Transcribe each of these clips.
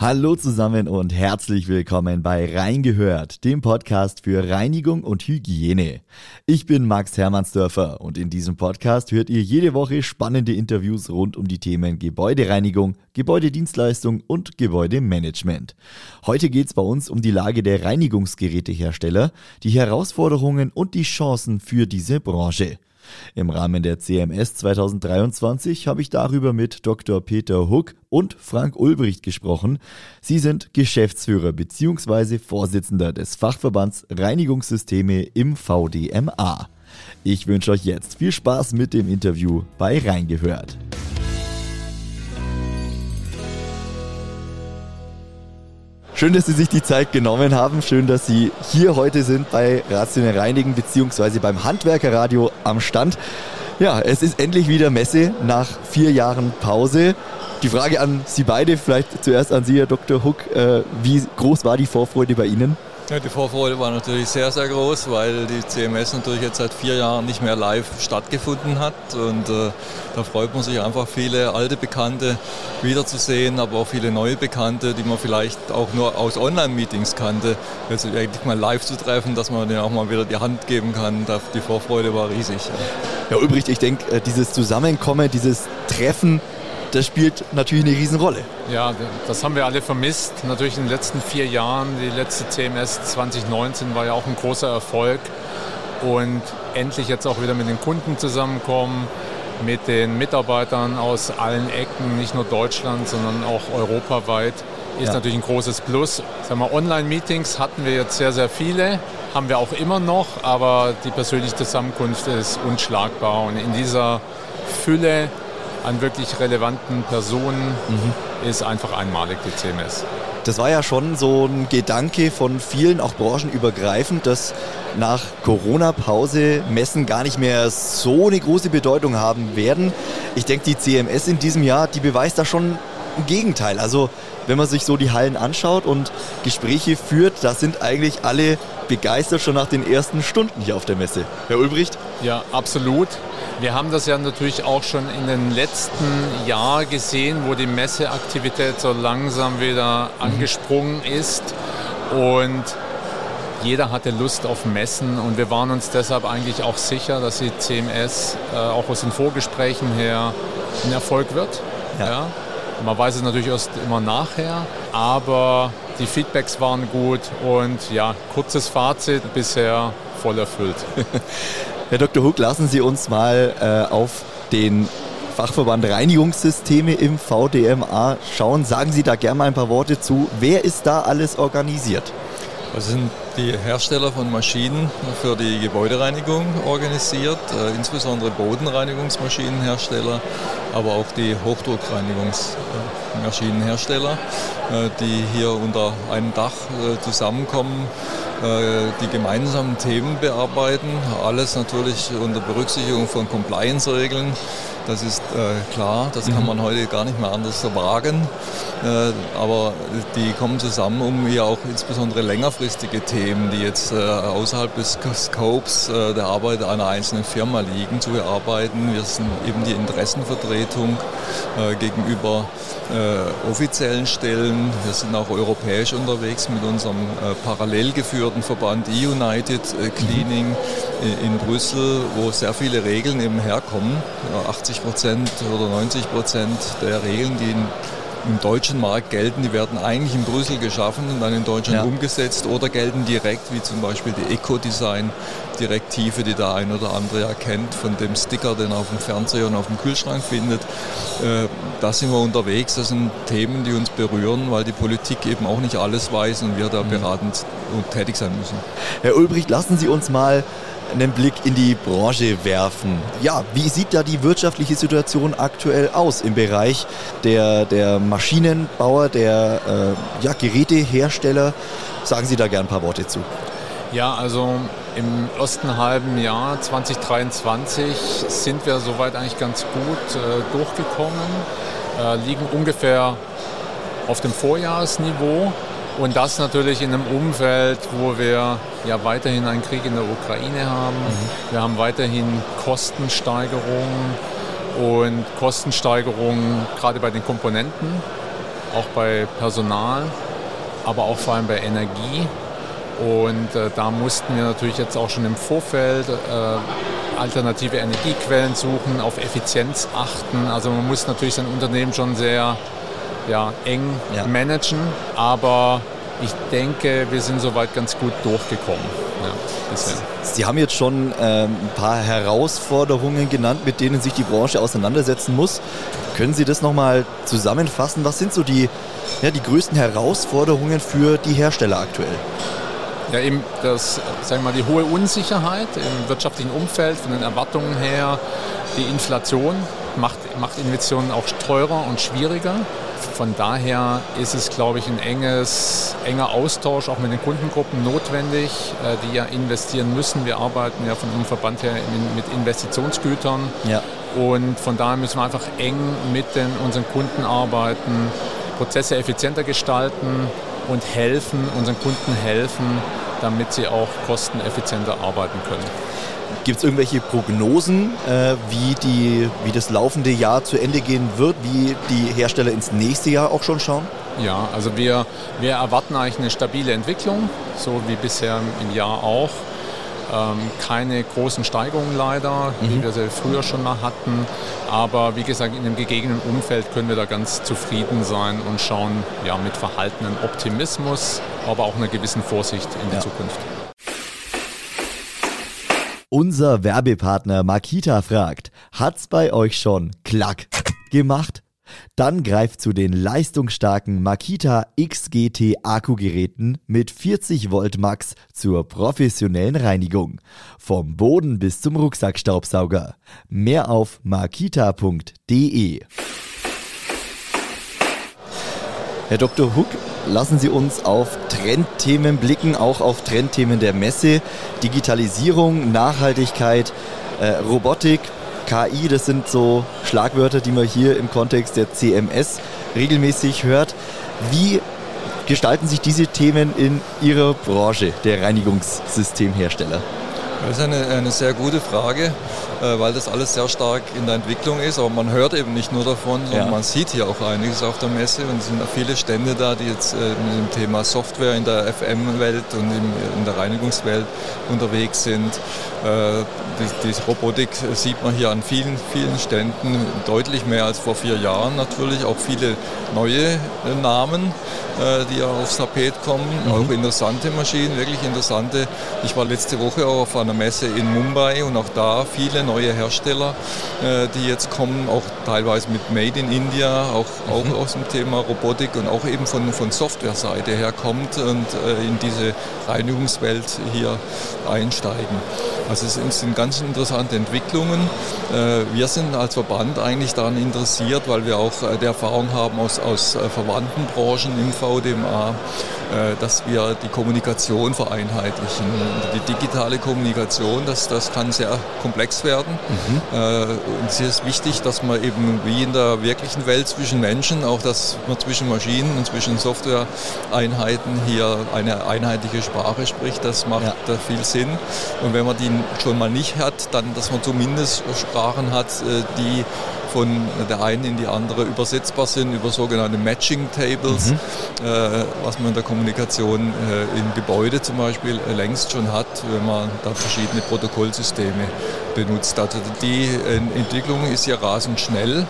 Hallo zusammen und herzlich willkommen bei Reingehört, dem Podcast für Reinigung und Hygiene. Ich bin Max Hermannsdörfer und in diesem Podcast hört ihr jede Woche spannende Interviews rund um die Themen Gebäudereinigung, Gebäudedienstleistung und Gebäudemanagement. Heute geht es bei uns um die Lage der Reinigungsgerätehersteller, die Herausforderungen und die Chancen für diese Branche. Im Rahmen der CMS 2023 habe ich darüber mit Dr. Peter Huck und Frank Ulbricht gesprochen. Sie sind Geschäftsführer bzw. Vorsitzender des Fachverbands Reinigungssysteme im VDMA. Ich wünsche euch jetzt viel Spaß mit dem Interview bei Reingehört. Schön, dass Sie sich die Zeit genommen haben. Schön, dass Sie hier heute sind bei Rationell Reinigen bzw. beim Handwerkerradio am Stand. Ja, es ist endlich wieder Messe nach vier Jahren Pause. Die Frage an Sie beide, vielleicht zuerst an Sie, Herr Dr. Huck. Äh, wie groß war die Vorfreude bei Ihnen? Ja, die Vorfreude war natürlich sehr, sehr groß, weil die CMS natürlich jetzt seit vier Jahren nicht mehr live stattgefunden hat. Und äh, da freut man sich einfach, viele alte Bekannte wiederzusehen, aber auch viele neue Bekannte, die man vielleicht auch nur aus Online-Meetings kannte, jetzt eigentlich mal live zu treffen, dass man denen auch mal wieder die Hand geben kann. Die Vorfreude war riesig. Ja, ja übrigens, ich denke, äh, dieses Zusammenkommen, dieses Treffen, das spielt natürlich eine Riesenrolle. Ja, das haben wir alle vermisst. Natürlich in den letzten vier Jahren, die letzte CMS 2019 war ja auch ein großer Erfolg. Und endlich jetzt auch wieder mit den Kunden zusammenkommen, mit den Mitarbeitern aus allen Ecken, nicht nur Deutschland, sondern auch europaweit, ist ja. natürlich ein großes Plus. Online-Meetings hatten wir jetzt sehr, sehr viele, haben wir auch immer noch, aber die persönliche Zusammenkunft ist unschlagbar. Und in dieser Fülle an wirklich relevanten Personen mhm. ist einfach einmalig, die CMS. Das war ja schon so ein Gedanke von vielen, auch branchenübergreifend, dass nach Corona-Pause Messen gar nicht mehr so eine große Bedeutung haben werden. Ich denke, die CMS in diesem Jahr, die beweist da schon im Gegenteil. Also wenn man sich so die Hallen anschaut und Gespräche führt, da sind eigentlich alle begeistert schon nach den ersten Stunden hier auf der Messe. Herr Ulbricht? Ja, absolut. Wir haben das ja natürlich auch schon in den letzten Jahren gesehen, wo die Messeaktivität so langsam wieder mhm. angesprungen ist. Und jeder hatte Lust auf Messen und wir waren uns deshalb eigentlich auch sicher, dass die CMS äh, auch aus den Vorgesprächen her ein Erfolg wird. Ja. ja. Man weiß es natürlich erst immer nachher, aber die Feedbacks waren gut und ja, kurzes Fazit bisher voll erfüllt. Herr Dr. Huck, lassen Sie uns mal äh, auf den Fachverband Reinigungssysteme im VDMA schauen. Sagen Sie da gerne mal ein paar Worte zu. Wer ist da alles organisiert? Das sind die Hersteller von Maschinen für die Gebäudereinigung organisiert, äh, insbesondere Bodenreinigungsmaschinenhersteller, aber auch die Hochdruckreinigungsmaschinenhersteller, äh, die hier unter einem Dach äh, zusammenkommen die gemeinsamen Themen bearbeiten. Alles natürlich unter Berücksichtigung von Compliance-Regeln. Das ist äh, klar, das kann mhm. man heute gar nicht mehr anders wagen. Äh, aber die kommen zusammen, um hier auch insbesondere längerfristige Themen, die jetzt äh, außerhalb des Scopes äh, der Arbeit einer einzelnen Firma liegen, zu bearbeiten. Wir sind eben die Interessenvertretung äh, gegenüber äh, offiziellen Stellen. Wir sind auch europäisch unterwegs mit unserem parallel geführten Verband E-United äh, Cleaning in, in Brüssel, wo sehr viele Regeln eben herkommen. 80 Prozent oder 90 Prozent der Regeln, die in im deutschen Markt gelten, die werden eigentlich in Brüssel geschaffen und dann in Deutschland ja. umgesetzt oder gelten direkt, wie zum Beispiel die Eco-Design-Direktive, die der ein oder andere erkennt, von dem Sticker, den er auf dem Fernseher und auf dem Kühlschrank findet. Äh, da sind wir unterwegs. Das sind Themen, die uns berühren, weil die Politik eben auch nicht alles weiß und wir da mhm. beratend und tätig sein müssen. Herr Ulbricht, lassen Sie uns mal einen Blick in die Branche werfen. Ja, wie sieht da die wirtschaftliche Situation aktuell aus im Bereich der, der Maschinenbauer, der äh, ja, Gerätehersteller? Sagen Sie da gern ein paar Worte zu. Ja, also im ersten halben Jahr 2023 sind wir soweit eigentlich ganz gut äh, durchgekommen, äh, liegen ungefähr auf dem Vorjahresniveau. Und das natürlich in einem Umfeld, wo wir ja weiterhin einen Krieg in der Ukraine haben. Mhm. Wir haben weiterhin Kostensteigerungen und Kostensteigerungen gerade bei den Komponenten. auch bei Personal, aber auch vor allem bei Energie. Und äh, da mussten wir natürlich jetzt auch schon im Vorfeld äh, alternative Energiequellen suchen, auf Effizienz achten. Also man muss natürlich sein Unternehmen schon sehr ja, eng ja. managen, aber ich denke, wir sind soweit ganz gut durchgekommen. Ja, bisher. Sie haben jetzt schon ähm, ein paar Herausforderungen genannt, mit denen sich die Branche auseinandersetzen muss. Können Sie das nochmal zusammenfassen? Was sind so die, ja, die größten Herausforderungen für die Hersteller aktuell? Ja, eben das, sagen wir mal, die hohe Unsicherheit im wirtschaftlichen Umfeld, von den Erwartungen her, die Inflation macht, macht Investitionen auch teurer und schwieriger. Von daher ist es, glaube ich, ein enges, enger Austausch auch mit den Kundengruppen notwendig, äh, die ja investieren müssen. Wir arbeiten ja von unserem Verband her mit Investitionsgütern. Ja. Und von daher müssen wir einfach eng mit den, unseren Kunden arbeiten, Prozesse effizienter gestalten und helfen, unseren Kunden helfen, damit sie auch kosteneffizienter arbeiten können. Gibt es irgendwelche Prognosen, äh, wie, die, wie das laufende Jahr zu Ende gehen wird, wie die Hersteller ins nächste Jahr auch schon schauen? Ja, also wir, wir erwarten eigentlich eine stabile Entwicklung, so wie bisher im Jahr auch. Ähm, keine großen Steigerungen leider, mhm. wie wir sie früher schon mal hatten. Aber wie gesagt, in dem gegebenen Umfeld können wir da ganz zufrieden sein und schauen ja, mit verhaltenen Optimismus, aber auch einer gewissen Vorsicht in die ja. Zukunft. Unser Werbepartner Makita fragt, hat's bei euch schon klack gemacht? Dann greift zu den leistungsstarken Makita XGT Akkugeräten mit 40 Volt Max zur professionellen Reinigung. Vom Boden bis zum Rucksackstaubsauger. Mehr auf makita.de. Herr Dr. Huck, lassen Sie uns auf Trendthemen blicken, auch auf Trendthemen der Messe. Digitalisierung, Nachhaltigkeit, äh, Robotik, KI, das sind so Schlagwörter, die man hier im Kontext der CMS regelmäßig hört. Wie gestalten sich diese Themen in Ihrer Branche, der Reinigungssystemhersteller? Das ist eine, eine sehr gute Frage. Äh, weil das alles sehr stark in der Entwicklung ist. Aber man hört eben nicht nur davon, sondern ja. man sieht hier auch einiges auf der Messe und es sind viele Stände da, die jetzt äh, mit dem Thema Software in der FM-Welt und in der Reinigungswelt unterwegs sind. Äh, die, die, Robotik sieht man hier an vielen, vielen Ständen deutlich mehr als vor vier Jahren natürlich. Auch viele neue Namen, die aufs Tapet kommen. Mhm. Auch interessante Maschinen, wirklich interessante. Ich war letzte Woche auch auf einer Messe in Mumbai und auch da viele neue Hersteller, äh, die jetzt kommen, auch teilweise mit Made in India, auch, auch mhm. aus dem Thema Robotik und auch eben von, von Softwareseite her kommt und äh, in diese Reinigungswelt hier einsteigen. Also es sind ganz interessante Entwicklungen. Äh, wir sind als Verband eigentlich daran interessiert, weil wir auch die Erfahrung haben aus, aus verwandten Branchen im VDMA, dass wir die Kommunikation vereinheitlichen. Die digitale Kommunikation, das, das kann sehr komplex werden. Mhm. Äh, und es ist wichtig, dass man eben wie in der wirklichen Welt zwischen Menschen, auch dass man zwischen Maschinen und zwischen Software-Einheiten hier eine einheitliche Sprache spricht. Das macht ja. da viel Sinn. Und wenn man die schon mal nicht hat, dann, dass man zumindest Sprachen hat, äh, die von der einen in die andere übersetzbar sind über sogenannte Matching Tables, mhm. äh, was man in der Kommunikation äh, im Gebäude zum Beispiel äh, längst schon hat, wenn man da verschiedene Protokollsysteme benutzt. Also die äh, Entwicklung ist ja rasend schnell.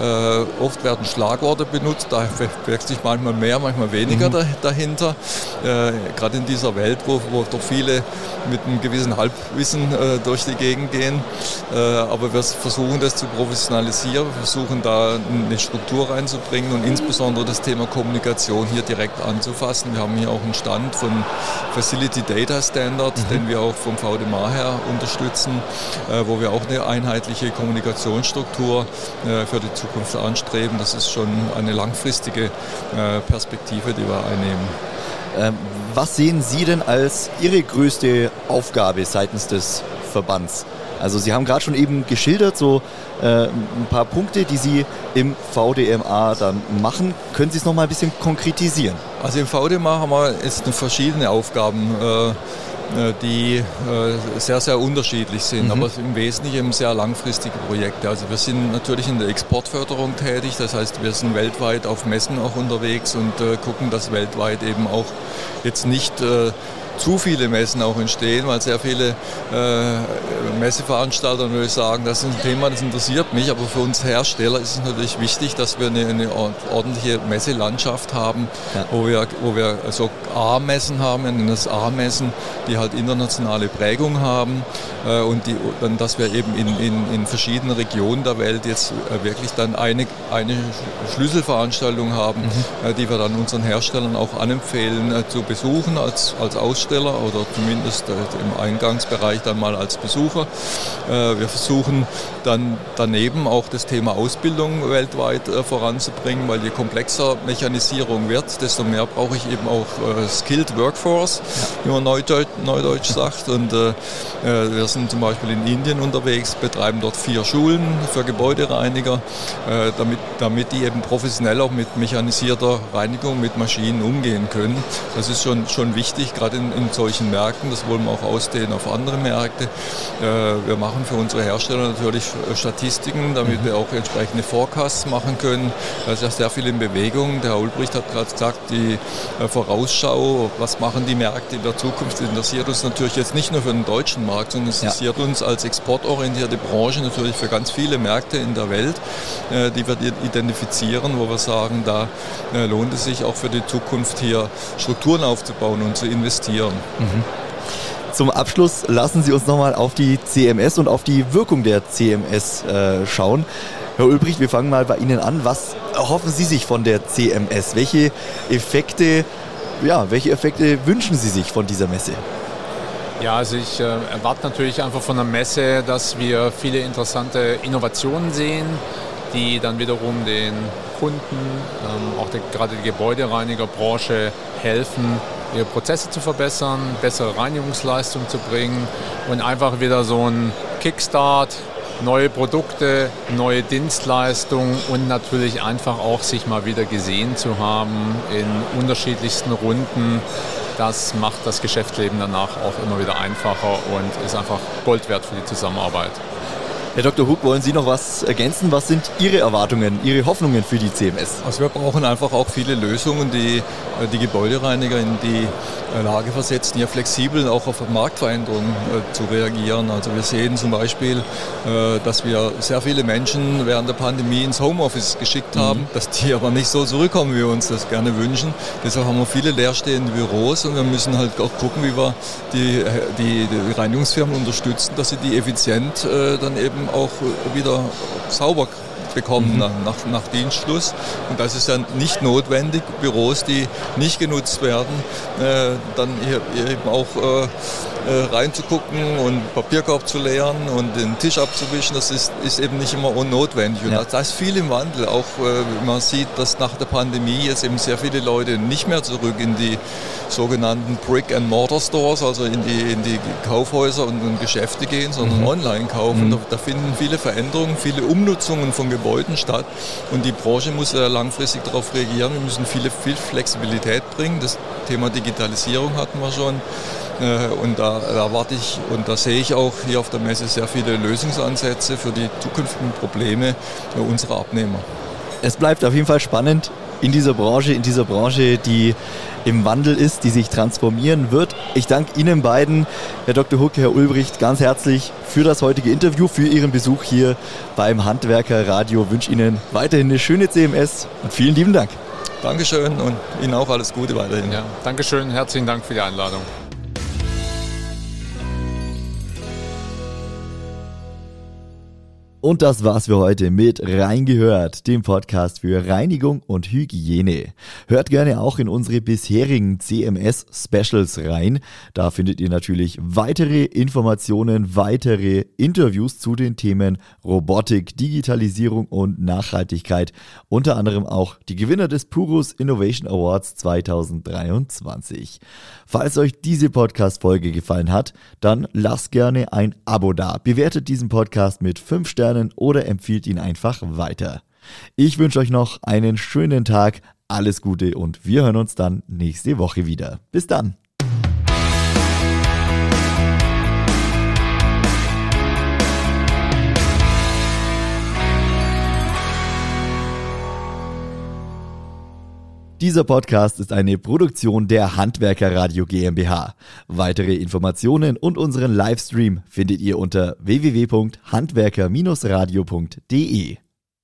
Äh, oft werden Schlagworte benutzt, da verbirgt sich manchmal mehr, manchmal weniger mhm. dahinter. Äh, Gerade in dieser Welt, wo, wo doch viele mit einem gewissen Halbwissen durch die Gegend gehen. aber wir versuchen das zu professionalisieren hier. Wir versuchen da eine Struktur reinzubringen und insbesondere das Thema Kommunikation hier direkt anzufassen. Wir haben hier auch einen Stand von Facility Data Standard, mhm. den wir auch vom VDMA her unterstützen, äh, wo wir auch eine einheitliche Kommunikationsstruktur äh, für die Zukunft anstreben. Das ist schon eine langfristige äh, Perspektive, die wir einnehmen. Ähm, was sehen Sie denn als Ihre größte Aufgabe seitens des Verbands? Also Sie haben gerade schon eben geschildert, so äh, ein paar Punkte, die Sie im VDMA dann machen. Können Sie es noch mal ein bisschen konkretisieren? Also im VDMA haben wir jetzt verschiedene Aufgaben. Äh, äh, die äh, sehr, sehr unterschiedlich sind, mhm. aber im Wesentlichen sehr langfristige Projekte. Also wir sind natürlich in der Exportförderung tätig, das heißt wir sind weltweit auf Messen auch unterwegs und äh, gucken, dass weltweit eben auch jetzt nicht zu viele Messen auch entstehen, weil sehr viele äh, Messeveranstalter natürlich sagen, das ist ein Thema, das interessiert mich, aber für uns Hersteller ist es natürlich wichtig, dass wir eine, eine ordentliche Messelandschaft haben, ja. wo, wir, wo wir so A-Messen haben, wir nennen das A-Messen, die halt internationale Prägung haben äh, und die, dann, dass wir eben in, in, in verschiedenen Regionen der Welt jetzt äh, wirklich dann eine, eine Schlüsselveranstaltung haben, mhm. äh, die wir dann unseren Herstellern auch anempfehlen äh, zu besuchen als, als Aussteller oder zumindest äh, im Eingangsbereich dann mal als Besucher. Äh, wir versuchen dann daneben auch das Thema Ausbildung weltweit voranzubringen, weil je komplexer Mechanisierung wird, desto mehr brauche ich eben auch Skilled Workforce, wie man neudeutsch, neudeutsch sagt. Und wir sind zum Beispiel in Indien unterwegs, betreiben dort vier Schulen für Gebäudereiniger, äh, damit, damit die eben professionell auch mit mechanisierter Reinigung mit Maschinen umgehen können. Das ist schon, schon wichtig, gerade in, in solchen Märkten. Das wollen wir auch ausdehnen auf andere Märkte. Äh, wir machen für unsere Hersteller natürlich Statistiken, damit mhm. wir auch entsprechende Forecasts machen können. Da ist ja sehr viel in Bewegung. Der Herr Ulbricht hat gerade gesagt, die äh, Vorausschau, was machen die Märkte in der Zukunft, interessiert uns natürlich jetzt nicht nur für den deutschen Markt, sondern interessiert ja. uns als exportorientierte Branche natürlich für ganz viele Märkte in der Welt, äh, die wir identifizieren, wo wir sagen, da äh, lohnt es sich auch für die Zukunft hier Strukturen aufzubauen und zu investieren. Mhm. Zum Abschluss lassen Sie uns nochmal auf die CMS und auf die Wirkung der CMS äh, schauen. Herr Ulbricht, wir fangen mal bei Ihnen an. Was erhoffen Sie sich von der CMS? Welche Effekte, ja, welche Effekte wünschen Sie sich von dieser Messe? Ja, also ich äh, erwarte natürlich einfach von der Messe, dass wir viele interessante Innovationen sehen, die dann wiederum den Kunden, ähm, auch gerade die Gebäudereinigerbranche helfen, ihre Prozesse zu verbessern, bessere Reinigungsleistung zu bringen und einfach wieder so ein Kickstart, neue Produkte, neue Dienstleistungen und natürlich einfach auch sich mal wieder gesehen zu haben in unterschiedlichsten Runden das macht das Geschäftsleben danach auch immer wieder einfacher und ist einfach Gold wert für die Zusammenarbeit. Herr Dr. Huck, wollen Sie noch was ergänzen? Was sind Ihre Erwartungen, Ihre Hoffnungen für die CMS? Also wir brauchen einfach auch viele Lösungen, die äh, die Gebäudereiniger in die äh, Lage versetzen, ja flexibel auch auf Marktveränderungen äh, zu reagieren. Also wir sehen zum Beispiel, dass wir sehr viele Menschen während der Pandemie ins Homeoffice geschickt haben, mhm. dass die aber nicht so zurückkommen, wie wir uns das gerne wünschen. Deshalb haben wir viele leerstehende Büros und wir müssen halt auch gucken, wie wir die, die, die Reinigungsfirmen unterstützen, dass sie die effizient dann eben eben auch wieder sauber bekommen mhm. nach, nach Dienstschluss. Und das ist dann nicht notwendig. Büros, die nicht genutzt werden, äh, dann hier, hier eben auch äh, äh, reinzugucken und Papierkorb zu leeren und den Tisch abzuwischen, das ist, ist eben nicht immer unnotwendig. Und ja. da ist viel im Wandel. Auch äh, man sieht, dass nach der Pandemie jetzt eben sehr viele Leute nicht mehr zurück in die sogenannten Brick-and-Mortar-Stores, also in die, in die Kaufhäuser und, und Geschäfte gehen, sondern mhm. online kaufen. Mhm. Da, da, finden viele Veränderungen, viele Umnutzungen von Gebäuden statt. Und die Branche muss ja langfristig darauf reagieren. Wir müssen viele, viel Flexibilität bringen. Das Thema Digitalisierung hatten wir schon. Äh, und da erwarte ich und da sehe ich auch hier auf der Messe sehr viele Lösungsansätze für die zukünftigen Probleme unserer Abnehmer. Es bleibt auf jeden Fall spannend in dieser Branche, in dieser Branche, die im Wandel ist, die sich transformieren wird. Ich danke Ihnen beiden, Herr Dr. Hucke, Herr Ulbricht, ganz herzlich für das heutige Interview, für Ihren Besuch hier beim Handwerker Radio. Ich wünsche Ihnen weiterhin eine schöne CMS und vielen lieben Dank. Dankeschön und Ihnen auch alles Gute weiterhin. Ja, Dankeschön, herzlichen Dank für die Einladung. Und das war's für heute mit Reingehört, dem Podcast für Reinigung und Hygiene. Hört gerne auch in unsere bisherigen CMS Specials rein. Da findet ihr natürlich weitere Informationen, weitere Interviews zu den Themen Robotik, Digitalisierung und Nachhaltigkeit. Unter anderem auch die Gewinner des Purus Innovation Awards 2023. Falls euch diese Podcast-Folge gefallen hat, dann lasst gerne ein Abo da. Bewertet diesen Podcast mit 5 Sternen Sternen oder empfiehlt ihn einfach weiter. Ich wünsche euch noch einen schönen Tag, alles Gute und wir hören uns dann nächste Woche wieder. Bis dann. Dieser Podcast ist eine Produktion der Handwerker Radio GmbH. Weitere Informationen und unseren Livestream findet ihr unter www.handwerker-radio.de.